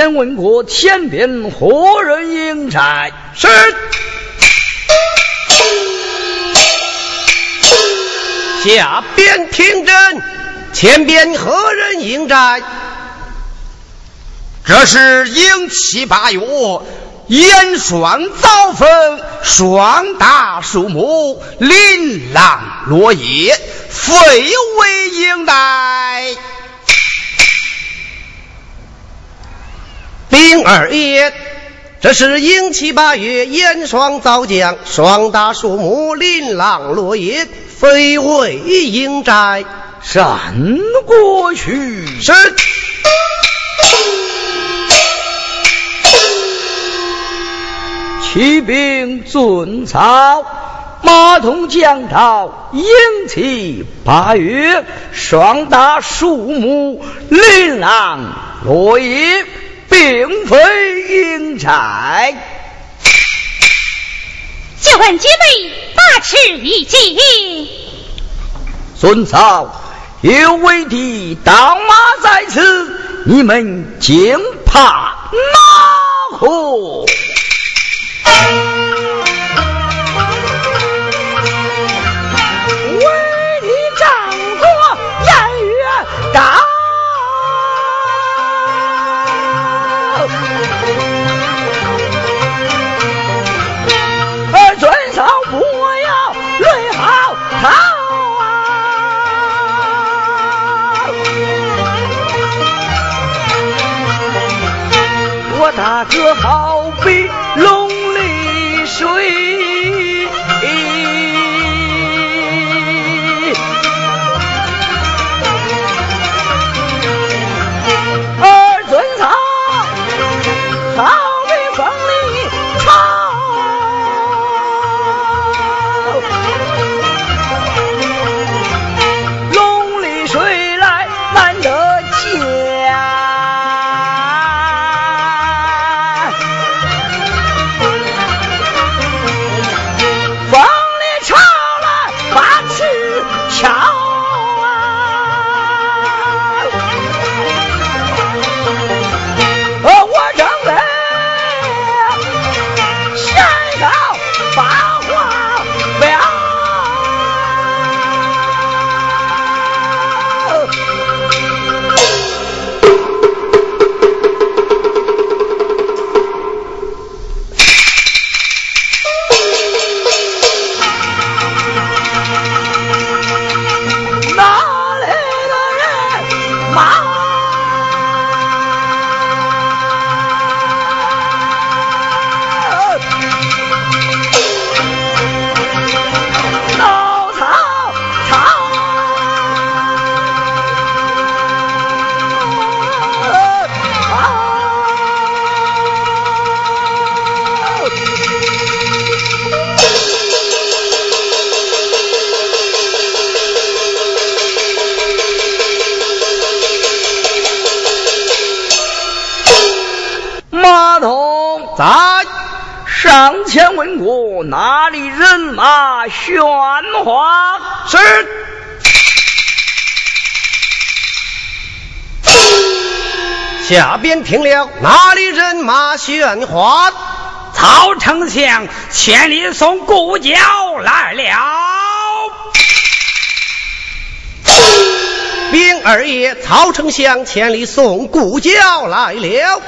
前问过前边何人应差？是。下边听真，前边何人应战？这是英七八月，严霜早逢，霜大树木，琳琅落叶，非为应待。丁二爷，这是迎七八月，严霜早降，霜打树木，琳琅落叶。非为应寨，闪过去。是。骑兵遵操。马童讲道：迎起八月，霜打树木，琳琅落叶，并非英才。就问姐妹把持一惊，孙嫂有为的刀马在此，你们竟怕哪何？大哥好听了哪里人马喧哗？曹丞相千里送故交来了。兵二爷，曹丞相千里送故交来了。有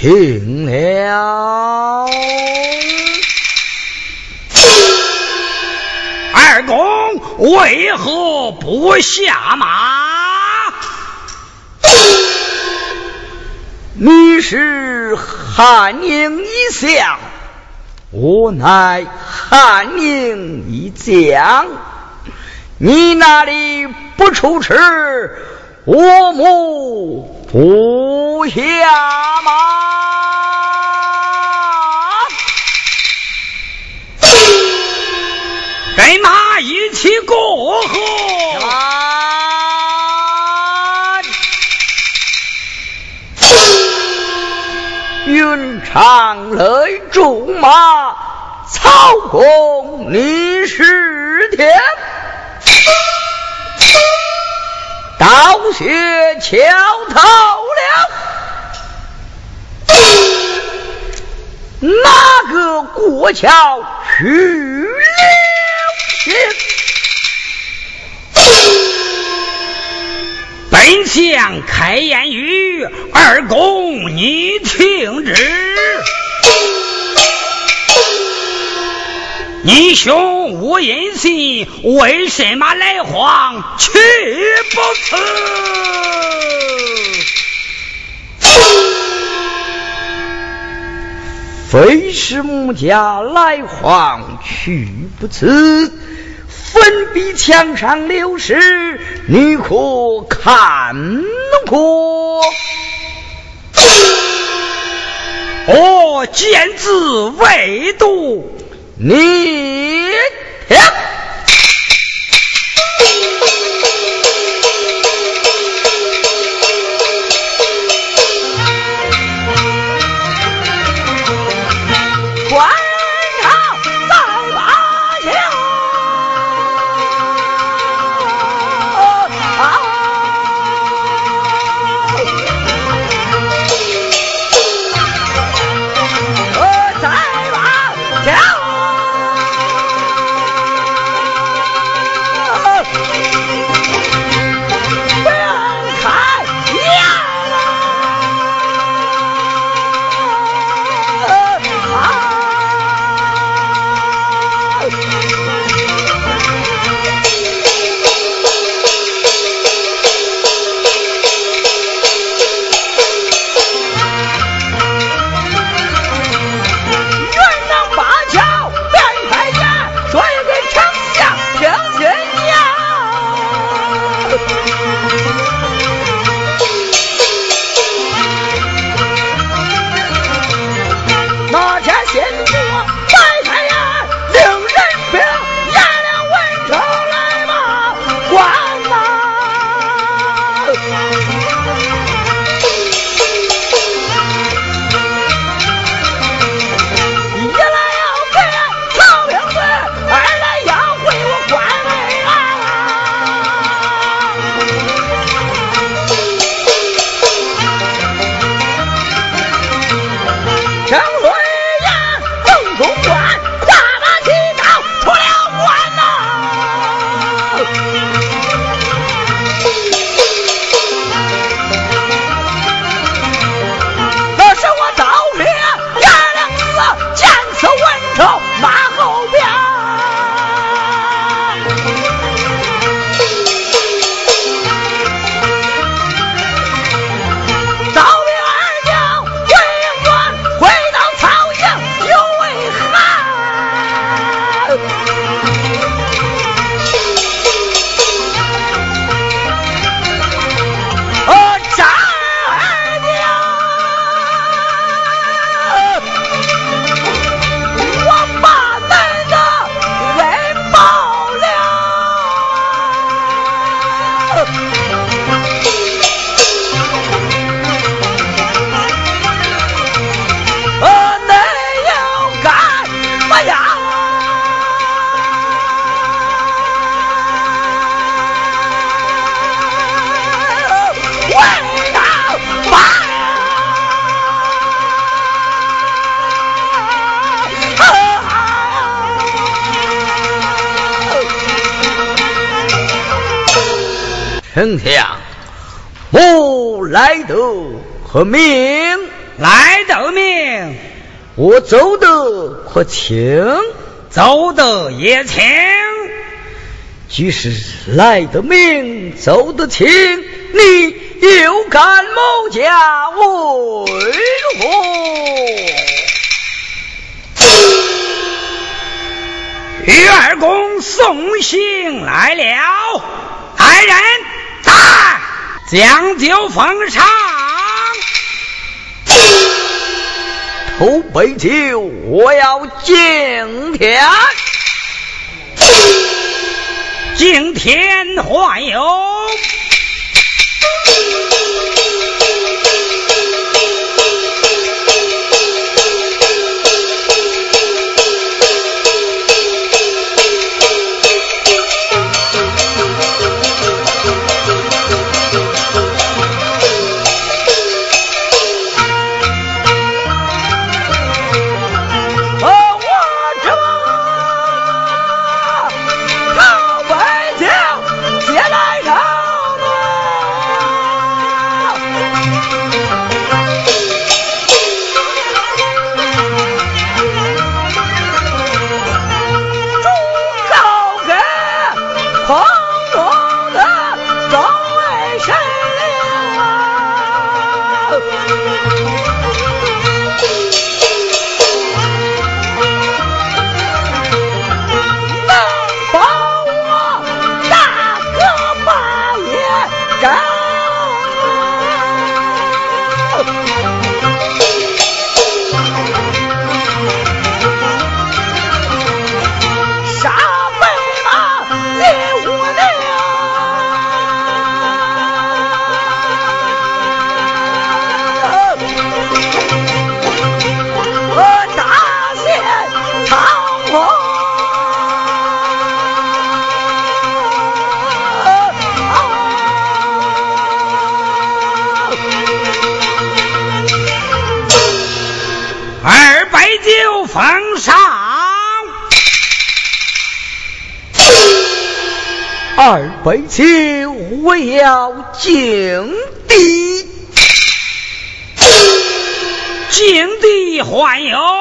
请了。二公为何不下马？你是汉宁一相，我乃汉宁一将。你那里不出吃，我母胡下马。跟马一起过河。云长雷驻马，曹公你是天。道学敲透了，哪个过桥去了？本相开言语，二公你听之。你兄无音信，为什么来访？去不辞。非是母家来访，去不辞。粉笔墙上留诗，你可看过？我见字未读。你停。得可轻？走得也轻。即使来得命，走得轻，你又敢谋家为何？于二公送信来了，来人，来将酒奉上。口杯酒，我要敬天，敬天欢友。为妻我要敬地敬地欢迎。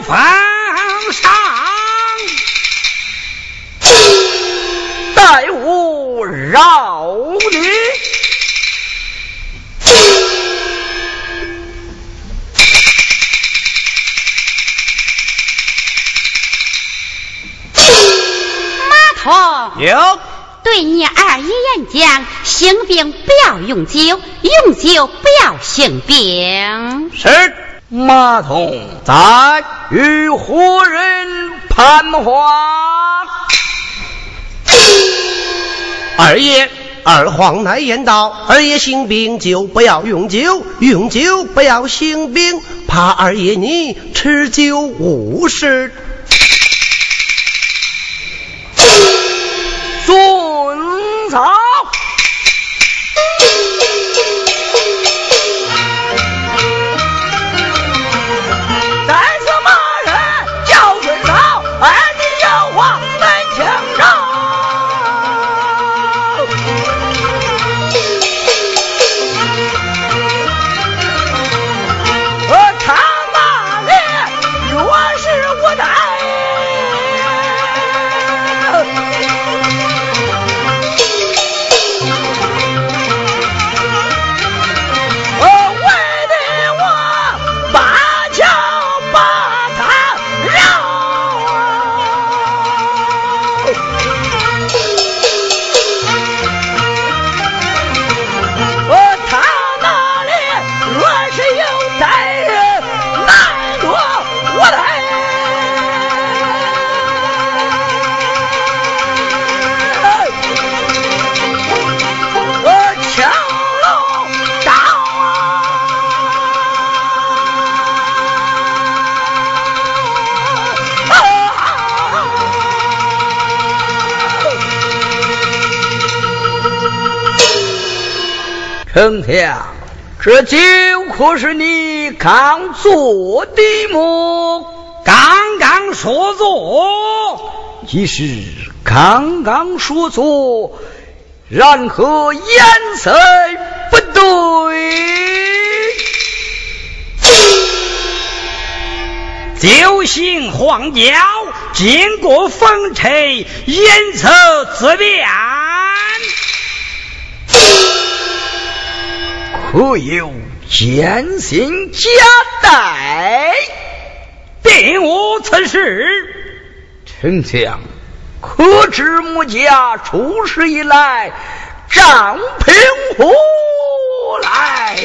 欢友。有，对你二爷言讲，行兵不要用酒，用酒不要行兵。是马童在与何人攀话？二爷，二皇乃言道：二爷行兵就不要用酒，用酒不要行兵，怕二爷你吃酒误事。遵曹。丞相，这酒可是你刚做的么？刚刚说做，即是刚刚说做，然何颜色不对？酒醒黄焦，经过风吹，颜色自变。可有奸信假带？并无此事。丞相，可知穆家出事以来，账平何来？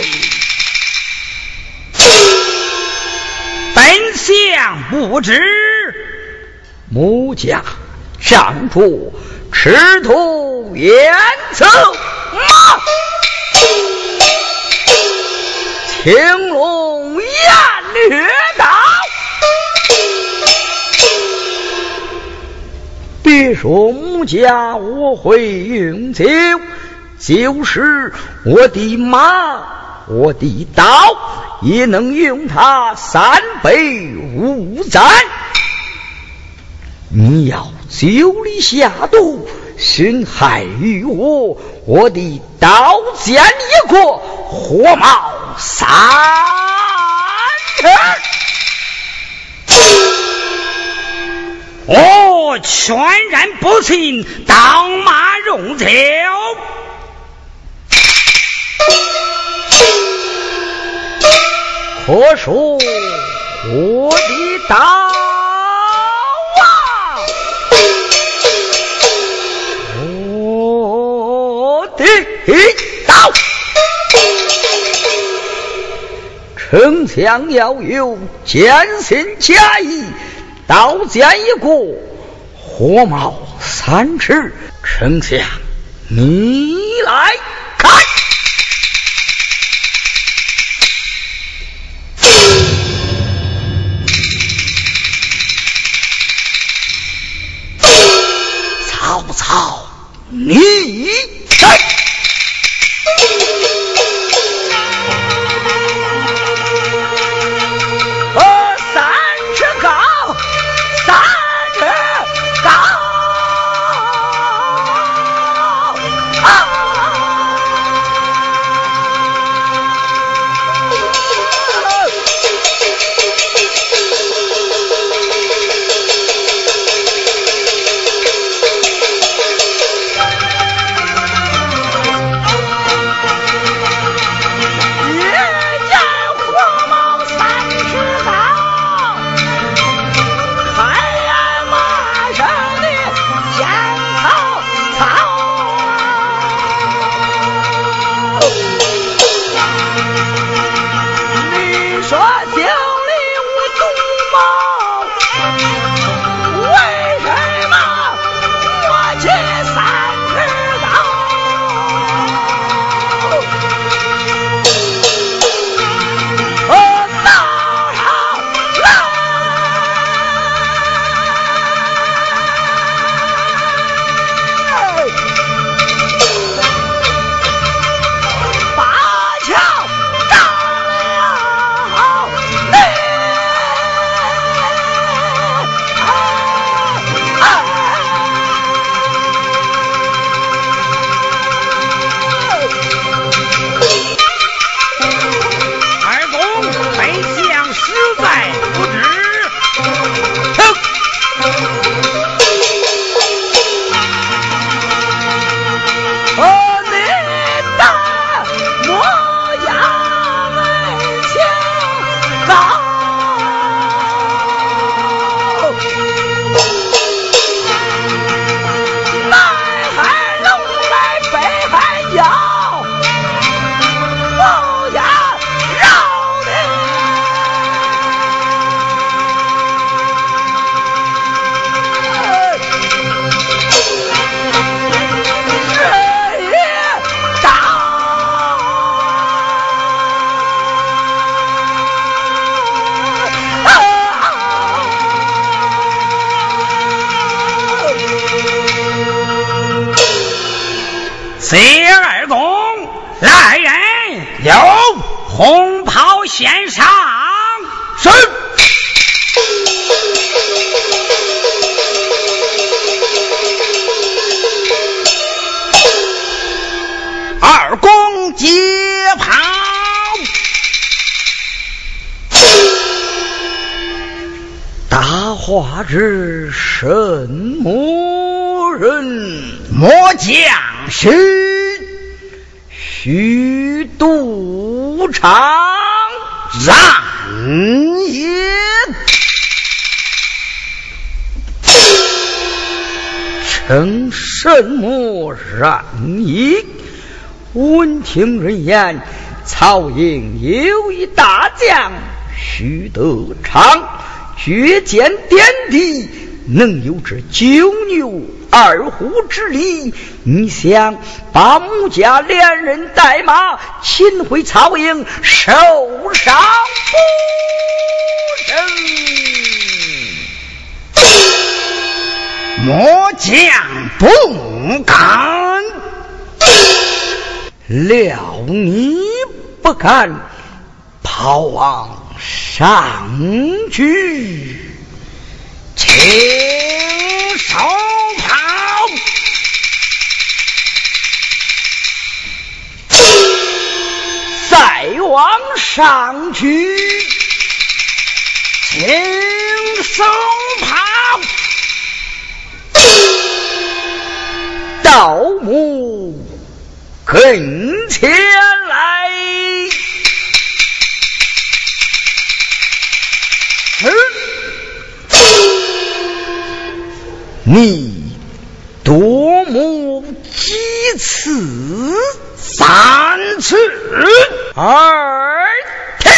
本相不知，穆家仗着赤兔颜色马，青龙偃月刀。别说穆家我会用酒，就是我的马。我的刀也能用它三杯五载。你要酒里下毒，损害于我，我的刀剑一过，火冒三丈。我全然不信刀马用酒。可说我的刀啊，我的丞相要有坚信假意，刀剑一过，火冒三尺。丞相，你来看。公接袍。大话之什么人？末将是虚度长然也。称什么然也？闻听人言，曹营有一大将，徐德昌，绝剑点地，能有这九牛二虎之力。你想把穆家连人带马擒回曹营，受伤不成？末将不敢。料你不敢跑往上去，请收炮，再往上去，请收炮，盗墓。跟前来，你多目几次？三次。二天。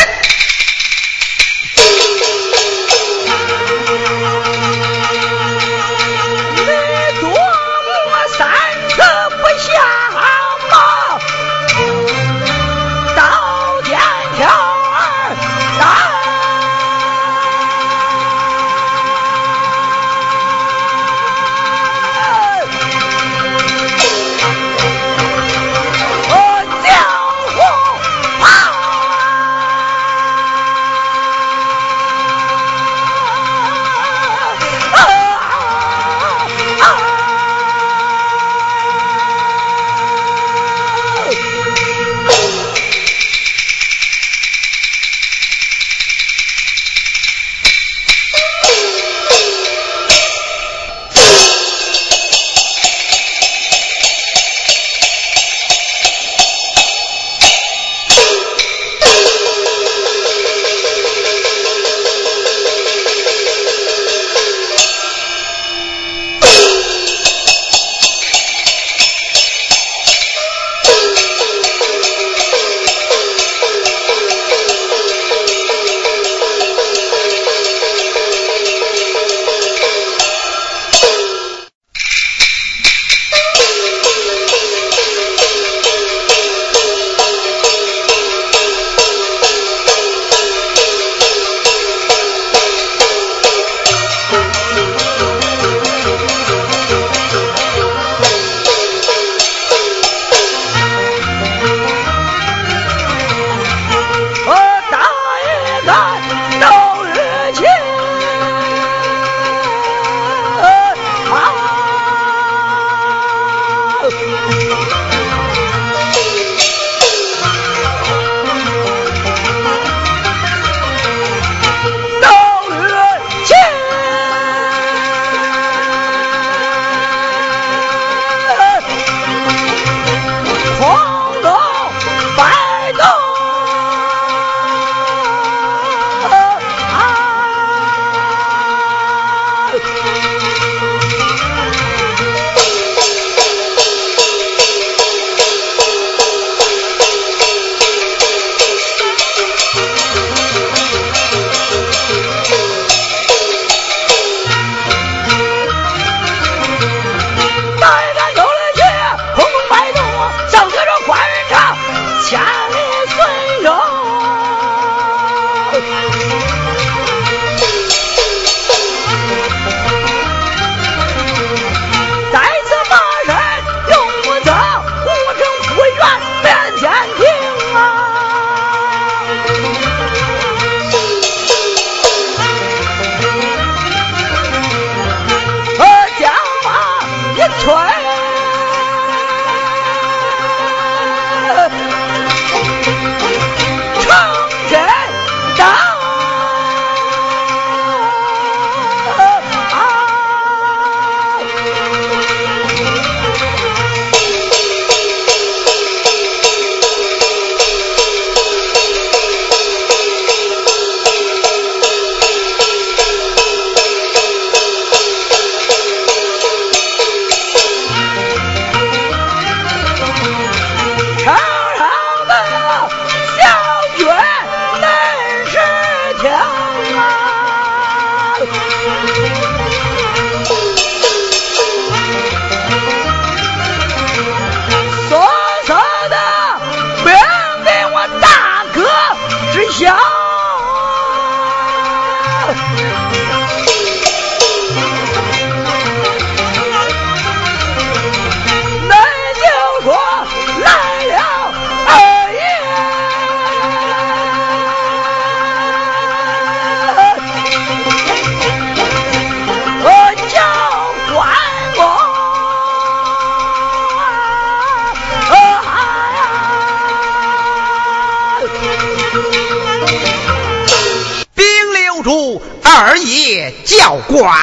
Quatro.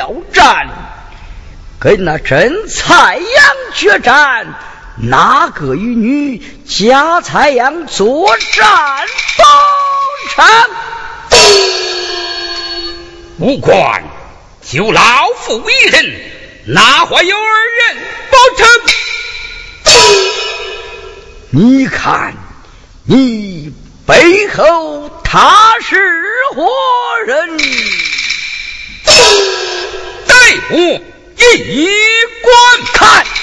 我要战，跟那真蔡阳决战。哪个与你假蔡阳作战方场？无关，就老夫一人，哪会有二人保成？你看，你背后他是何人？待我一观看。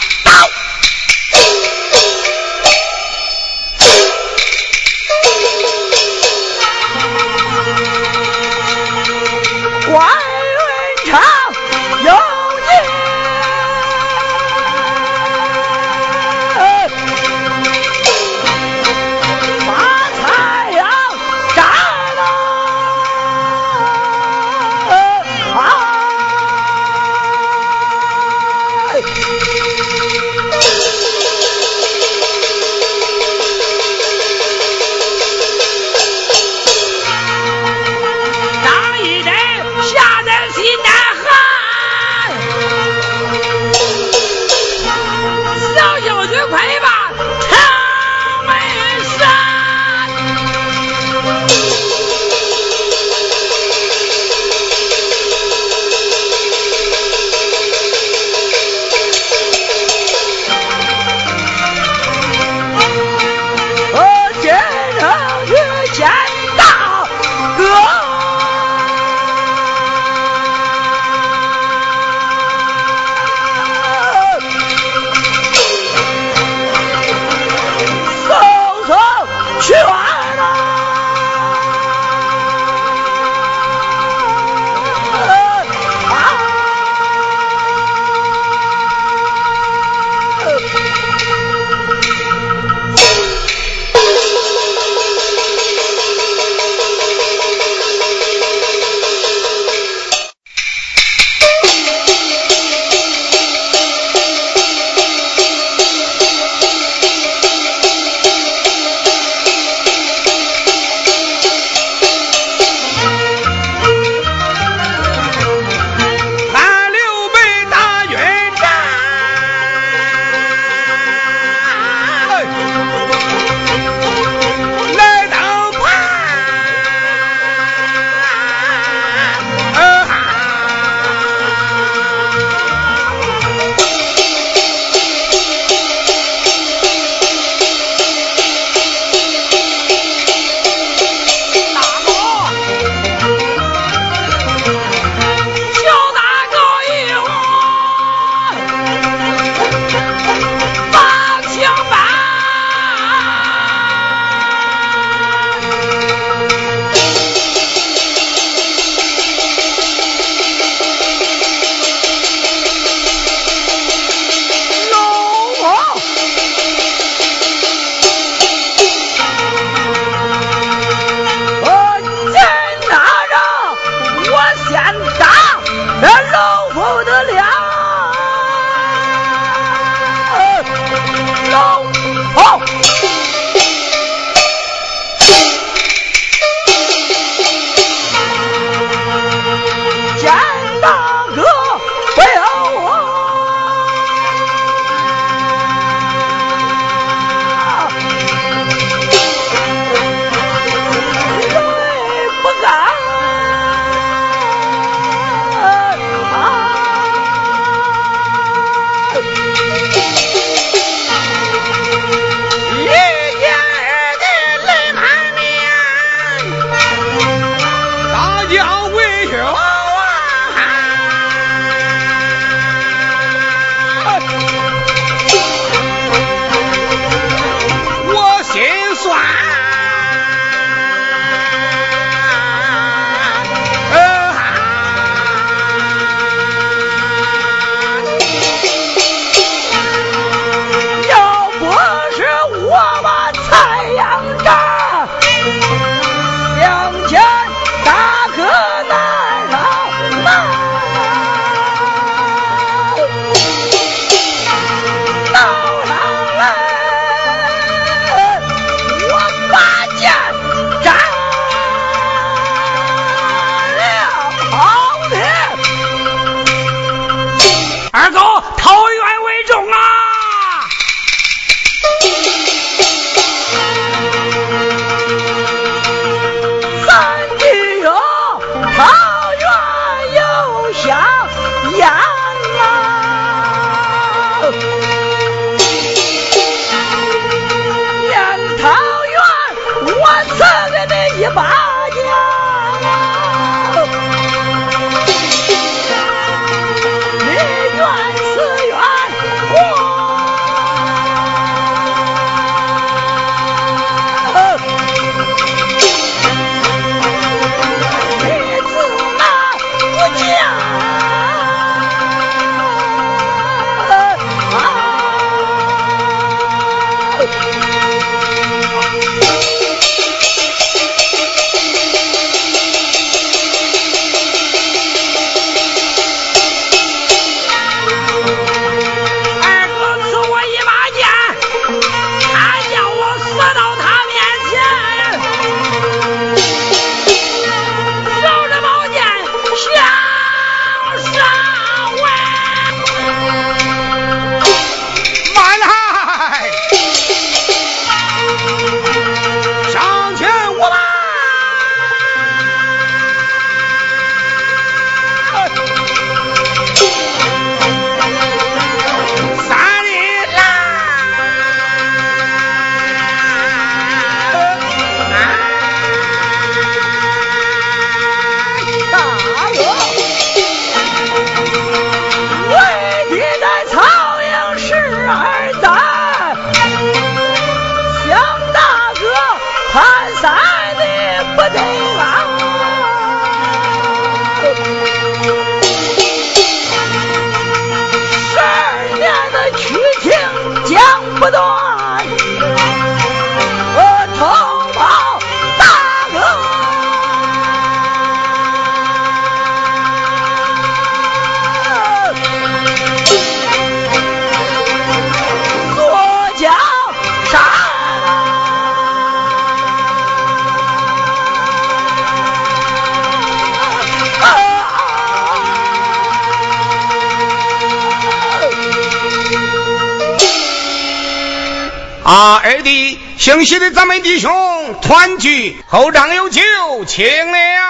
弟，兄团聚，后帐有酒，请了。